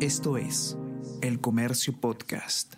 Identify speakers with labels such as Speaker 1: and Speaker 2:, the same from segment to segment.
Speaker 1: Esto es El Comercio Podcast.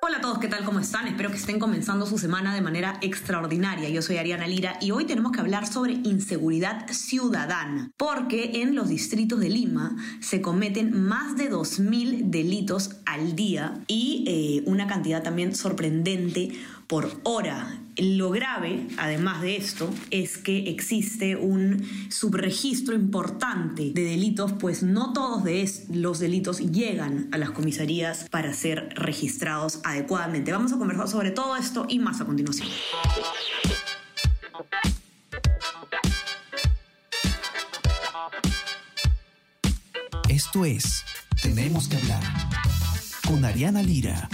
Speaker 2: Hola a todos, ¿qué tal? ¿Cómo están? Espero que estén comenzando su semana de manera extraordinaria. Yo soy Ariana Lira y hoy tenemos que hablar sobre inseguridad ciudadana, porque en los distritos de Lima se cometen más de 2.000 delitos al día y eh, una cantidad también sorprendente por hora. Lo grave, además de esto, es que existe un subregistro importante de delitos, pues no todos de los delitos llegan a las comisarías para ser registrados adecuadamente. Vamos a conversar sobre todo esto y más a continuación.
Speaker 1: Esto es Tenemos que hablar con Ariana Lira.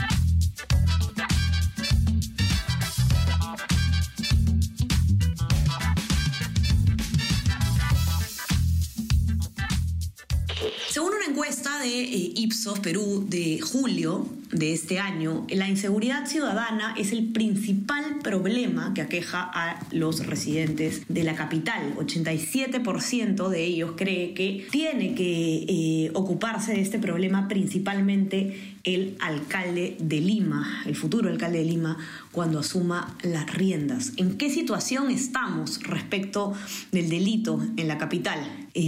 Speaker 2: De eh, Ipsos Perú de julio de este año, la inseguridad ciudadana es el principal problema que aqueja a los residentes de la capital. 87% de ellos cree que tiene que eh, ocuparse de este problema principalmente el alcalde de Lima, el futuro alcalde de Lima, cuando asuma las riendas. ¿En qué situación estamos respecto del delito en la capital?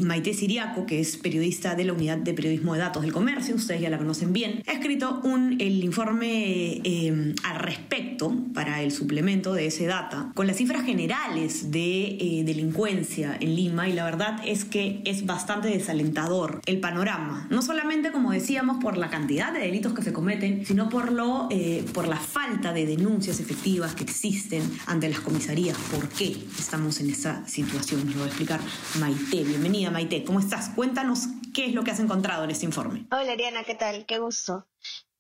Speaker 2: Maite Siriaco, que es periodista de la Unidad de Periodismo de Datos del Comercio, ustedes ya la conocen bien, ha escrito un, el informe eh, al respecto para el suplemento de ese data con las cifras generales de eh, delincuencia en Lima y la verdad es que es bastante desalentador el panorama, no solamente como decíamos por la cantidad de delitos que se cometen, sino por, lo, eh, por la falta de denuncias efectivas que existen ante las comisarías. ¿Por qué estamos en esa situación? Lo voy a explicar Maite. Bienvenida Maite, ¿cómo estás? Cuéntanos qué es lo que has encontrado en este informe.
Speaker 3: Hola Ariana, ¿qué tal? Qué gusto.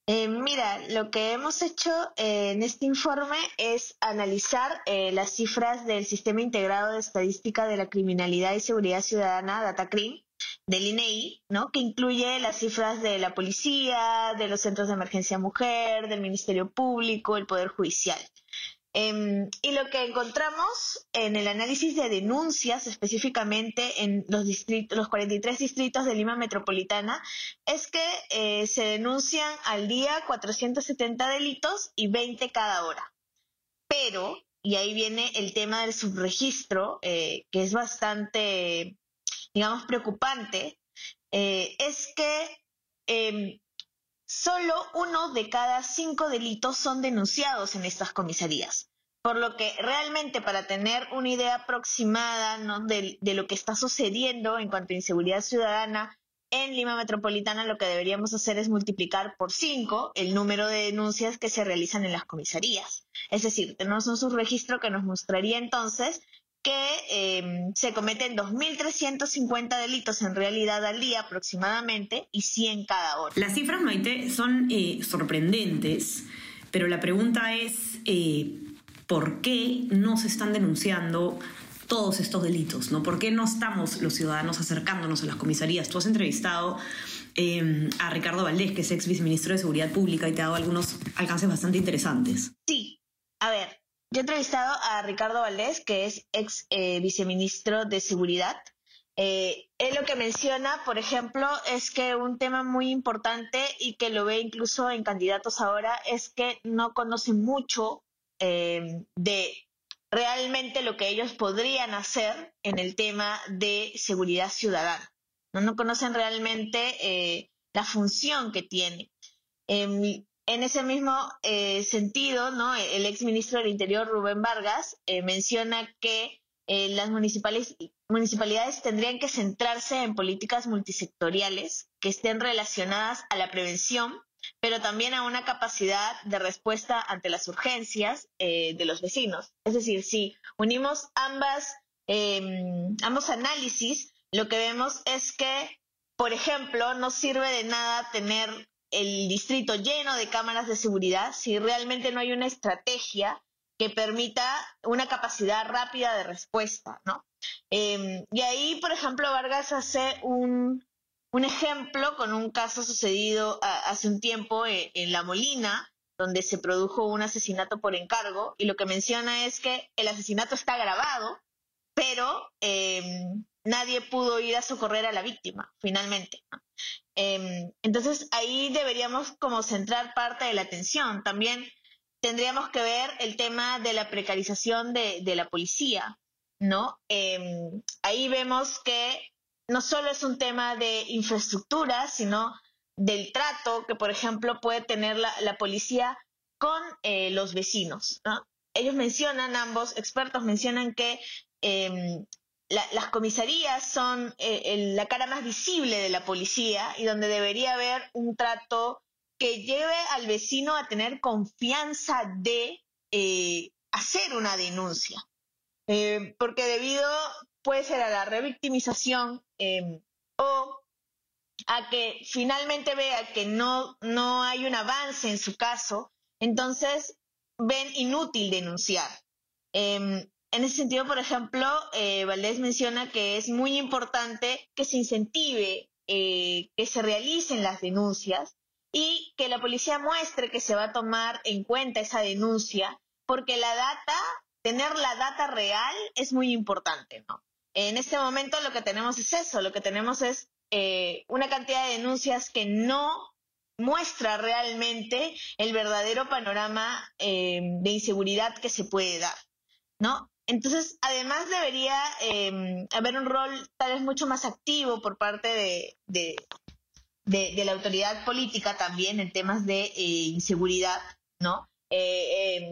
Speaker 3: Eh, mira, lo que hemos hecho eh, en este informe es analizar las cifras del Sistema Integrado de Estadística de la Criminalidad y Seguridad Ciudadana, DataCrim, del INEI, ¿no? que incluye las cifras de la policía, de los centros de emergencia mujer, del Ministerio Público, el Poder Judicial. Em, y lo que encontramos en el análisis de denuncias, específicamente en los, distritos, los 43 distritos de Lima Metropolitana, es que eh, se denuncian al día 470 delitos y 20 cada hora. Pero, y ahí viene el tema del subregistro, eh, que es bastante digamos, preocupante, eh, es que eh, solo uno de cada cinco delitos son denunciados en estas comisarías. Por lo que realmente para tener una idea aproximada de, lo que está sucediendo en cuanto a inseguridad ciudadana en Lima Metropolitana, lo que deberíamos hacer es multiplicar por cinco el número de denuncias que se realizan en las comisarías. Es decir, tenemos un subregistro que nos mostraría entonces que em, se cometen 2.350 delitos en realidad al día aproximadamente y 100 cada hora.
Speaker 2: Las cifras, Maite, son eh, sorprendentes, pero la pregunta es eh, ¿por qué no se están denunciando todos estos delitos? ¿no? ¿Por qué no estamos los ciudadanos acercándonos a las comisarías? Tú has entrevistado em, a Ricardo Valdés, que es ex viceministro de Seguridad Pública, y te ha dado algunos alcances bastante interesantes.
Speaker 3: Sí, yo he entrevistado a Ricardo Valdés, que es ex eh, viceministro de Seguridad. Eh, él lo que menciona, por ejemplo, es que un tema muy importante y que lo ve incluso en candidatos ahora es que no conocen mucho eh, de realmente lo que ellos podrían hacer en el tema de seguridad ciudadana. No, no conocen realmente la función que tiene. Em, en ese mismo eh, sentido, ¿no? el ex ministro del Interior, Rubén Vargas, eh, menciona que eh, las municipalidades tendrían que centrarse en políticas multisectoriales que estén relacionadas a la prevención, pero también a una capacidad de respuesta ante las urgencias de los vecinos. Es decir, si unimos ambas, em, ambos análisis, lo que vemos es que, por ejemplo, no sirve de nada tener el distrito lleno de cámaras de seguridad si realmente no hay una estrategia que permita una capacidad rápida de respuesta, ¿no? Em, y ahí, por ejemplo, Vargas hace un, un ejemplo con un caso sucedido hace un tiempo en, en, La Molina, donde se produjo un asesinato por encargo, y lo que menciona es que el asesinato está grabado, pero eh, nadie pudo ir a socorrer a la víctima, finalmente. Em, entonces ahí deberíamos como centrar parte de la atención. También tendríamos que ver el tema de la precarización de, la policía, ¿no? Em, ahí vemos que no solo es un tema de infraestructura, sino del trato que, por ejemplo, puede tener la, policía con eh, los vecinos. Ellos mencionan, ambos expertos mencionan que em, las comisarías son eh, la cara más visible de la policía y donde debería haber un trato que lleve al vecino a tener confianza de eh, hacer una denuncia. porque debido, puede ser a la revictimización em, o a que finalmente vea que no, no hay un avance en su caso, entonces ven inútil denunciar. Em, en ese sentido, por ejemplo, eh, Valdés menciona que es muy importante que se incentive eh, que se realicen las denuncias y que la policía muestre que se va a tomar en cuenta esa denuncia, porque la data, tener la data real es muy importante, ¿no? En este momento lo que tenemos es eso, lo que tenemos es eh, una cantidad de denuncias que no muestra realmente el verdadero panorama eh, de inseguridad que se puede dar, ¿no? Entonces, además debería eh, haber un rol tal vez mucho más activo por parte de, de, la autoridad política también en temas de inseguridad, ¿no?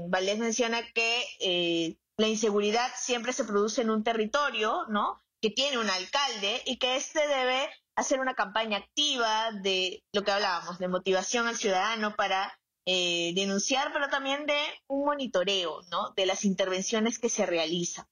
Speaker 3: Valdés menciona que la inseguridad siempre se produce en un territorio, ¿no? Que tiene un alcalde y que éste debe hacer una campaña activa de lo que hablábamos, de motivación al ciudadano para eh, denunciar, pero también de un monitoreo, ¿no? De las intervenciones que se realizan.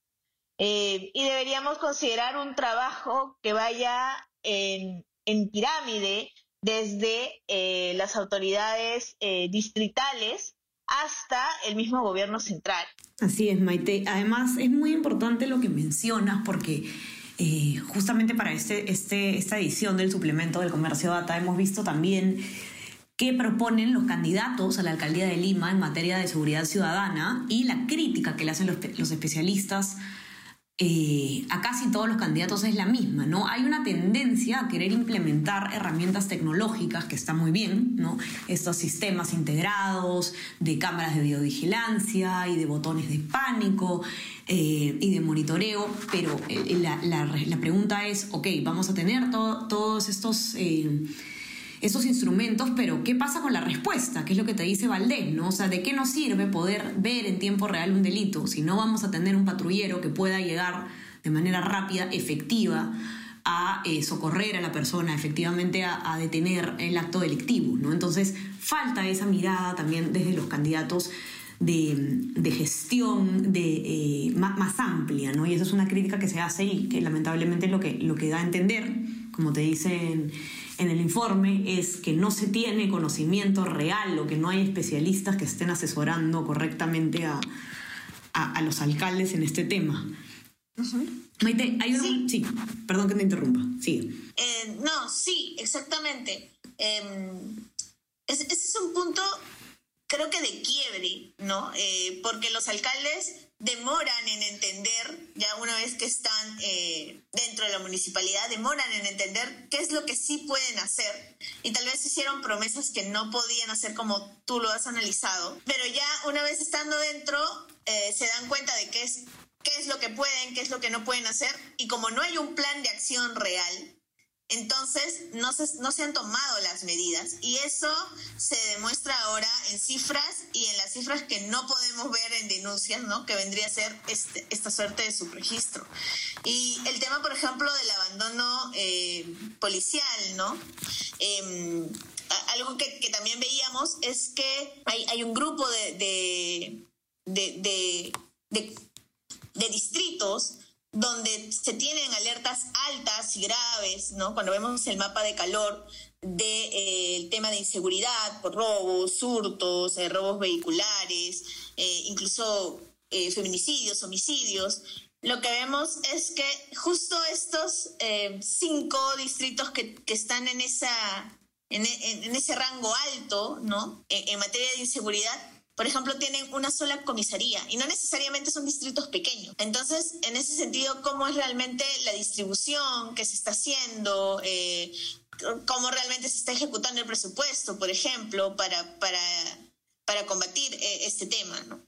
Speaker 3: Eh, y deberíamos considerar un trabajo que vaya en, pirámide desde eh, las autoridades distritales hasta el mismo gobierno central.
Speaker 2: Así es, Maite. Además, es muy importante lo que mencionas porque justamente para este, este, esta edición del suplemento del comercio data hemos visto también qué proponen los candidatos a la alcaldía de Lima en materia de seguridad ciudadana y la crítica que le hacen los, especialistas eh, a casi todos los candidatos es la misma, ¿no? Hay una tendencia a querer implementar herramientas tecnológicas, que está muy bien, ¿no? Estos sistemas integrados de cámaras de videovigilancia y de botones de pánico eh, y de monitoreo, pero eh, la, pregunta es, ok, vamos a tener todos estos esos instrumentos, pero ¿qué pasa con la respuesta? ¿Qué es lo que te dice Valdés? ¿no? O sea, ¿de qué nos sirve poder ver en tiempo real un delito si no vamos a tener un patrullero que pueda llegar de manera rápida, efectiva, a eh, socorrer a la persona, efectivamente a, detener el acto delictivo? ¿no? Entonces, falta esa mirada también desde los candidatos de, gestión de, eh, más, amplia, ¿no? Y eso es una crítica que se hace y que lamentablemente lo que, lo que da a entender, como te dicen en el informe es que no se tiene conocimiento real o que no hay especialistas que estén asesorando correctamente a, los alcaldes en este tema. Maite, hay un... Sí. perdón que te interrumpa. Sí.
Speaker 3: Eh, no, sí, exactamente. Em, ese es un punto, creo que de quiebre, ¿no? Eh, porque los alcaldes demoran en entender, ya una vez que están eh, dentro de la municipalidad, demoran en entender qué es lo que sí pueden hacer. Y tal vez hicieron promesas que no podían hacer como tú lo has analizado. Pero ya una vez estando dentro, eh, se dan cuenta de qué es, qué es lo que pueden, qué es lo que no pueden hacer. Y como no hay un plan de acción real, entonces, no se, no se han tomado las medidas y eso se demuestra ahora en cifras y en las cifras que no podemos ver en denuncias, ¿no? Que vendría a ser este, esta suerte de subregistro. Y el tema, por ejemplo, del abandono eh, policial, ¿no? Em, algo que, también veíamos es que hay, un grupo de, de, de distritos donde se tienen alertas altas y graves, ¿no? Cuando vemos el mapa de calor del de, eh, tema de inseguridad por robos, hurtos, eh, robos vehiculares, eh, incluso feminicidios, homicidios, lo que vemos es que justo estos cinco distritos que, están en, esa, en, ese rango alto, ¿no? en materia de inseguridad, por ejemplo, tienen una sola comisaría y no necesariamente son distritos pequeños. Entonces, en ese sentido, ¿cómo es realmente la distribución que se está haciendo? Eh, cómo realmente se está ejecutando el presupuesto, por ejemplo, para, para, para combatir eh, este tema. ¿no?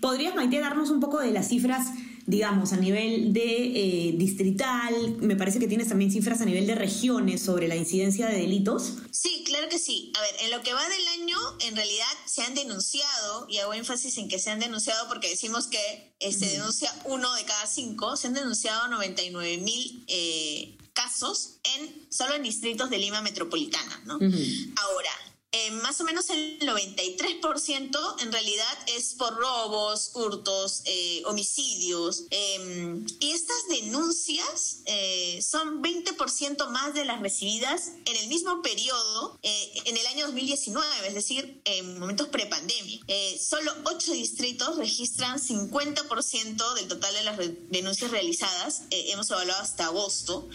Speaker 2: ¿Podrías, Maite, darnos un poco de las cifras digamos, a nivel de eh, distrital, me parece que tienes también cifras a nivel de regiones sobre la incidencia de delitos.
Speaker 3: Sí, claro que sí. A ver, en lo que va del año, en realidad se han denunciado, y hago énfasis en que se han denunciado porque decimos que se este, denuncia uno de cada cinco, se han denunciado 99 mil eh, casos en solo en distritos de Lima metropolitana, ¿no? Ahora, eh, más o menos el 93% en realidad es por robos, hurtos, eh, homicidios. Em, y estas denuncias eh, son 20% más de las recibidas en el mismo periodo en el año 2019, es decir, en momentos prepandemia. solo 8 distritos registran 50% del total de las denuncias realizadas. hemos evaluado hasta agosto.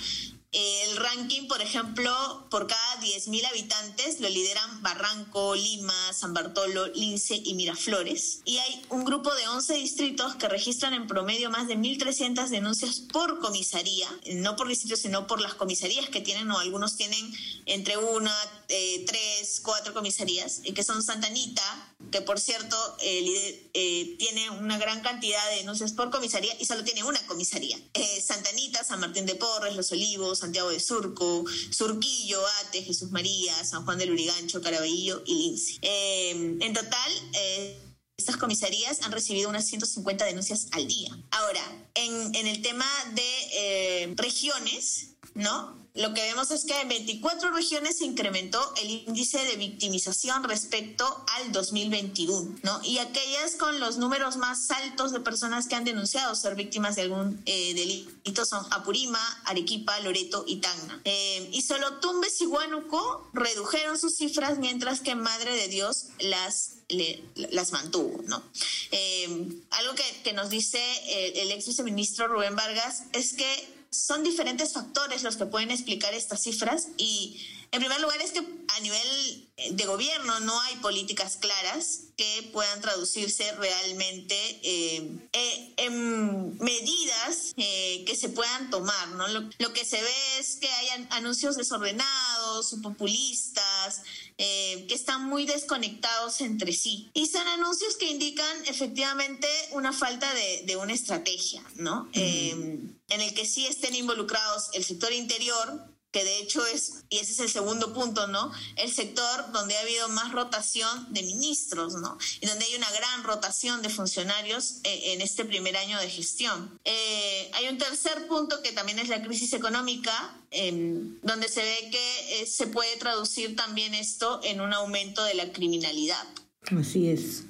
Speaker 3: El ranking, por ejemplo, por cada 10.000 habitantes lo lideran Barranco, Lima, San Bartolo, Lince y Miraflores. Y hay un grupo de 11 distritos que registran en promedio más de 1.300 denuncias por comisaría, no por distritos, sino por las comisarías que tienen, o algunos tienen entre una, eh, tres, cuatro comisarías, y que son Santa Anita, que por cierto eh, eh, tiene una gran cantidad de denuncias por comisaría y solo tiene una comisaría. Santa Anita, San Martín de Porres, Los Olivos, Santiago de Surco, Surquillo, Ate, Jesús María, San Juan del Urigancho, Caraballo y Lince. Eh, en total, eh, estas comisarías han recibido unas 150 denuncias al día. Ahora, en, el tema de eh, regiones, ¿no? Lo que vemos es que en 24 regiones se incrementó el índice de victimización respecto al 2021, ¿no? Y aquellas con los números más altos de personas que han denunciado ser víctimas de algún eh, delito son Apurima, Arequipa, Loreto y Tacna. Eh, y solo Tumbes y Huánuco redujeron sus cifras, mientras que Madre de Dios las las mantuvo, ¿no? Eh, algo que, nos dice el, el ex viceministro Rubén Vargas es que son diferentes factores los que pueden explicar estas cifras y en primer lugar es que a nivel eh, de gobierno no hay políticas claras que puedan traducirse realmente eh, eh, en medidas que se puedan tomar. ¿no? Lo, que se ve es que hay anuncios desordenados, populistas, que están muy desconectados entre sí. Y son anuncios que indican efectivamente una falta de, una estrategia, ¿no? En el que sí estén involucrados el sector interior, que de hecho es, y ese es el segundo punto, ¿no? El sector donde ha habido más rotación de ministros, ¿no? Y donde hay una gran rotación de funcionarios eh, en este primer año de gestión. Eh, hay un tercer punto que también es la crisis económica, em, donde se ve que eh, se puede traducir también esto en un aumento de la criminalidad.
Speaker 2: Así es.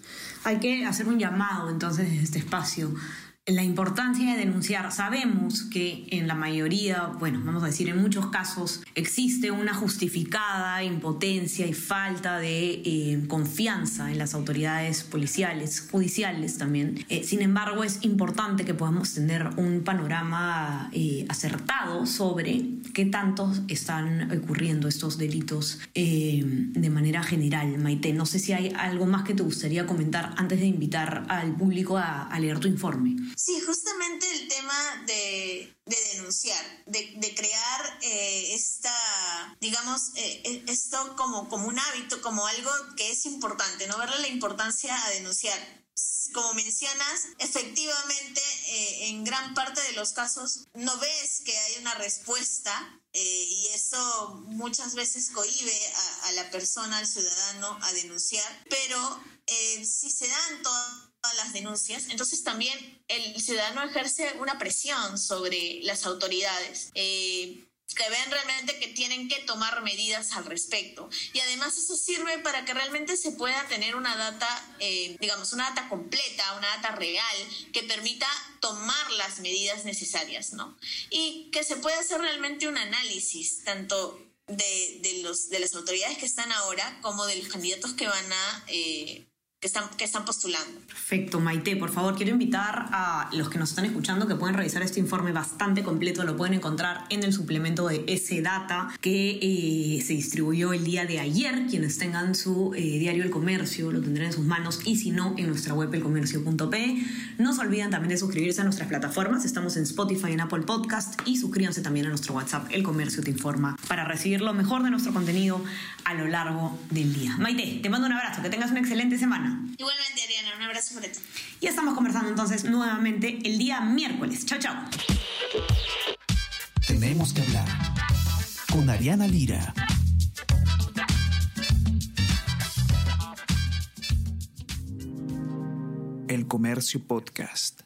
Speaker 2: Hay que hacer un llamado entonces desde este espacio la importancia de denunciar. Sabemos que en la mayoría, bueno, vamos a decir en muchos casos, existe una justificada impotencia y falta de eh, confianza en las autoridades policiales, judiciales también. Eh, sin embargo, es importante que podamos tener un panorama eh, acertado sobre qué tantos están ocurriendo estos delitos de manera general. Maite, no sé si hay algo más que te gustaría comentar antes de invitar al público a leer tu informe.
Speaker 3: Sí, justamente el tema de, denunciar, de, crear eh, esta, digamos, eh, e, esto como, como un hábito, como algo que es importante, no verle la importancia a denunciar. Como mencionas, efectivamente, eh, en gran parte de los casos no ves que hay una respuesta y eso muchas veces cohibe a, a, la persona, al ciudadano, a denunciar, pero si se dan todas las denuncias, entonces también el ciudadano ejerce una presión sobre las autoridades. Eh, que ven realmente que tienen que tomar medidas al respecto. Y además eso sirve para que realmente se pueda tener una data, eh, digamos, una data completa, una data real, que permita tomar las medidas necesarias, ¿no? Y que se pueda hacer realmente un análisis, tanto de, los, de las autoridades que están ahora como de los candidatos que van a... Eh, que están, postulando.
Speaker 2: Perfecto, Maite. Por favor, quiero invitar a los que nos están escuchando que pueden revisar este informe bastante completo. Lo pueden encontrar en el suplemento de ese data que eh, se distribuyó el día de ayer. Quienes tengan su eh, diario El Comercio lo tendrán en sus manos y si no, en nuestra web elcomercio.p. No se olviden también de suscribirse a nuestras plataformas. Estamos en Spotify en Apple Podcast y suscríbanse también a nuestro WhatsApp El Comercio te informa para recibir lo mejor de nuestro contenido a lo largo del día. Maite, te mando un abrazo. Que tengas una excelente semana.
Speaker 3: Igualmente, Ariana, un abrazo para ti.
Speaker 2: Y estamos conversando entonces nuevamente el día miércoles. Chao, chao.
Speaker 1: Tenemos que hablar con Ariana Lira. El Comercio Podcast.